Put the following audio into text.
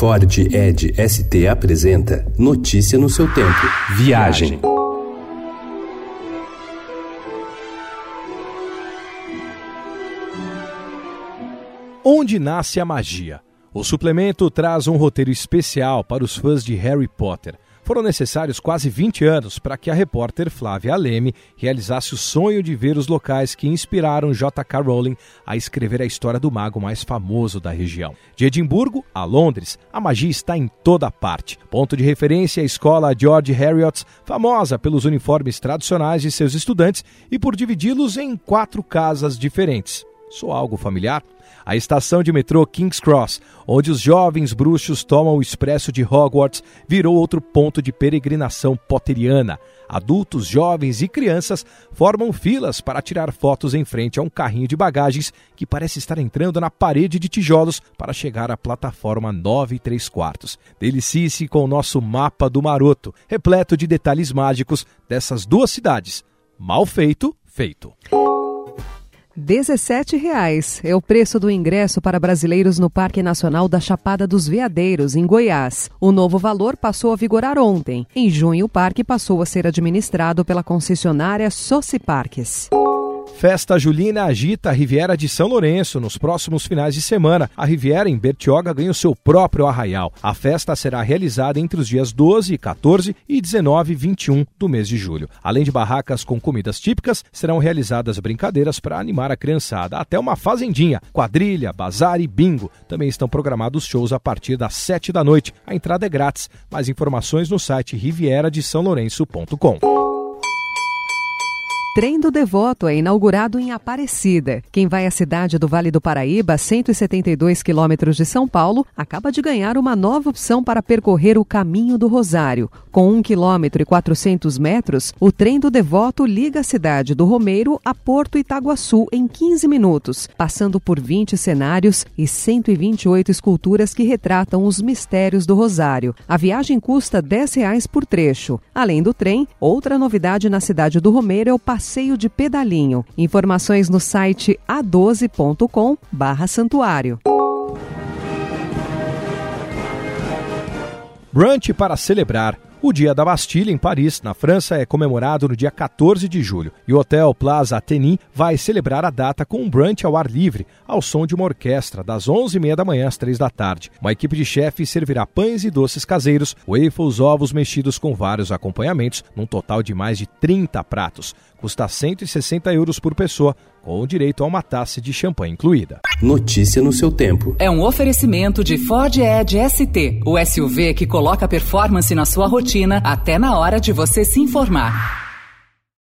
Ford Ed ST apresenta Notícia no seu tempo. Viagem. Onde nasce a magia? O suplemento traz um roteiro especial para os fãs de Harry Potter. Foram necessários quase 20 anos para que a repórter Flávia Aleme realizasse o sonho de ver os locais que inspiraram J.K. Rowling a escrever a história do mago mais famoso da região. De Edimburgo a Londres, a magia está em toda parte. Ponto de referência é a escola George Heriot, famosa pelos uniformes tradicionais de seus estudantes e por dividi-los em quatro casas diferentes. Sou algo familiar? A estação de metrô King's Cross, onde os jovens bruxos tomam o expresso de Hogwarts, virou outro ponto de peregrinação potteriana. Adultos, jovens e crianças formam filas para tirar fotos em frente a um carrinho de bagagens que parece estar entrando na parede de tijolos para chegar à plataforma 9 e 3 quartos. Delicie-se com o nosso mapa do maroto, repleto de detalhes mágicos dessas duas cidades. Mal feito, feito. R$ 17,00 é o preço do ingresso para brasileiros no Parque Nacional da Chapada dos Veadeiros, em Goiás. O novo valor passou a vigorar ontem. Em junho, o parque passou a ser administrado pela concessionária Soci Parques. Festa Julina agita a Riviera de São Lourenço nos próximos finais de semana. A Riviera em Bertioga ganha o seu próprio arraial. A festa será realizada entre os dias 12, 14 e 19 e 21 do mês de julho. Além de barracas com comidas típicas, serão realizadas brincadeiras para animar a criançada, até uma fazendinha, quadrilha, bazar e bingo. Também estão programados shows a partir das 7 da noite. A entrada é grátis. Mais informações no site rivieradesãolourenço.com. Trem do Devoto é inaugurado em Aparecida. Quem vai à cidade do Vale do Paraíba, 172 quilômetros de São Paulo, acaba de ganhar uma nova opção para percorrer o Caminho do Rosário. Com 1 quilômetro e 400 metros, o Trem do Devoto liga a cidade do Romeiro a Porto Itaguaçu em 15 minutos, passando por 20 cenários e 128 esculturas que retratam os mistérios do Rosário. A viagem custa 10 reais por trecho. Além do trem, outra novidade na cidade do Romeiro é o passeio de pedalinho. Informações no site a12.com barra santuário. Brunch para celebrar. O Dia da Bastilha, em Paris, na França, é comemorado no dia 14 de julho e o Hotel Plaza Athénée vai celebrar a data com um brunch ao ar livre, ao som de uma orquestra, das 11h30 da manhã às 3 da tarde. Uma equipe de chefes servirá pães e doces caseiros, waffles, ovos mexidos com vários acompanhamentos, num total de mais de 30 pratos. Custa 160 euros por pessoa, com o direito a uma taça de champanhe incluída. Notícia no seu tempo. É um oferecimento de Ford Edge ST, o SUV que coloca performance na sua rotina até na hora de você se informar.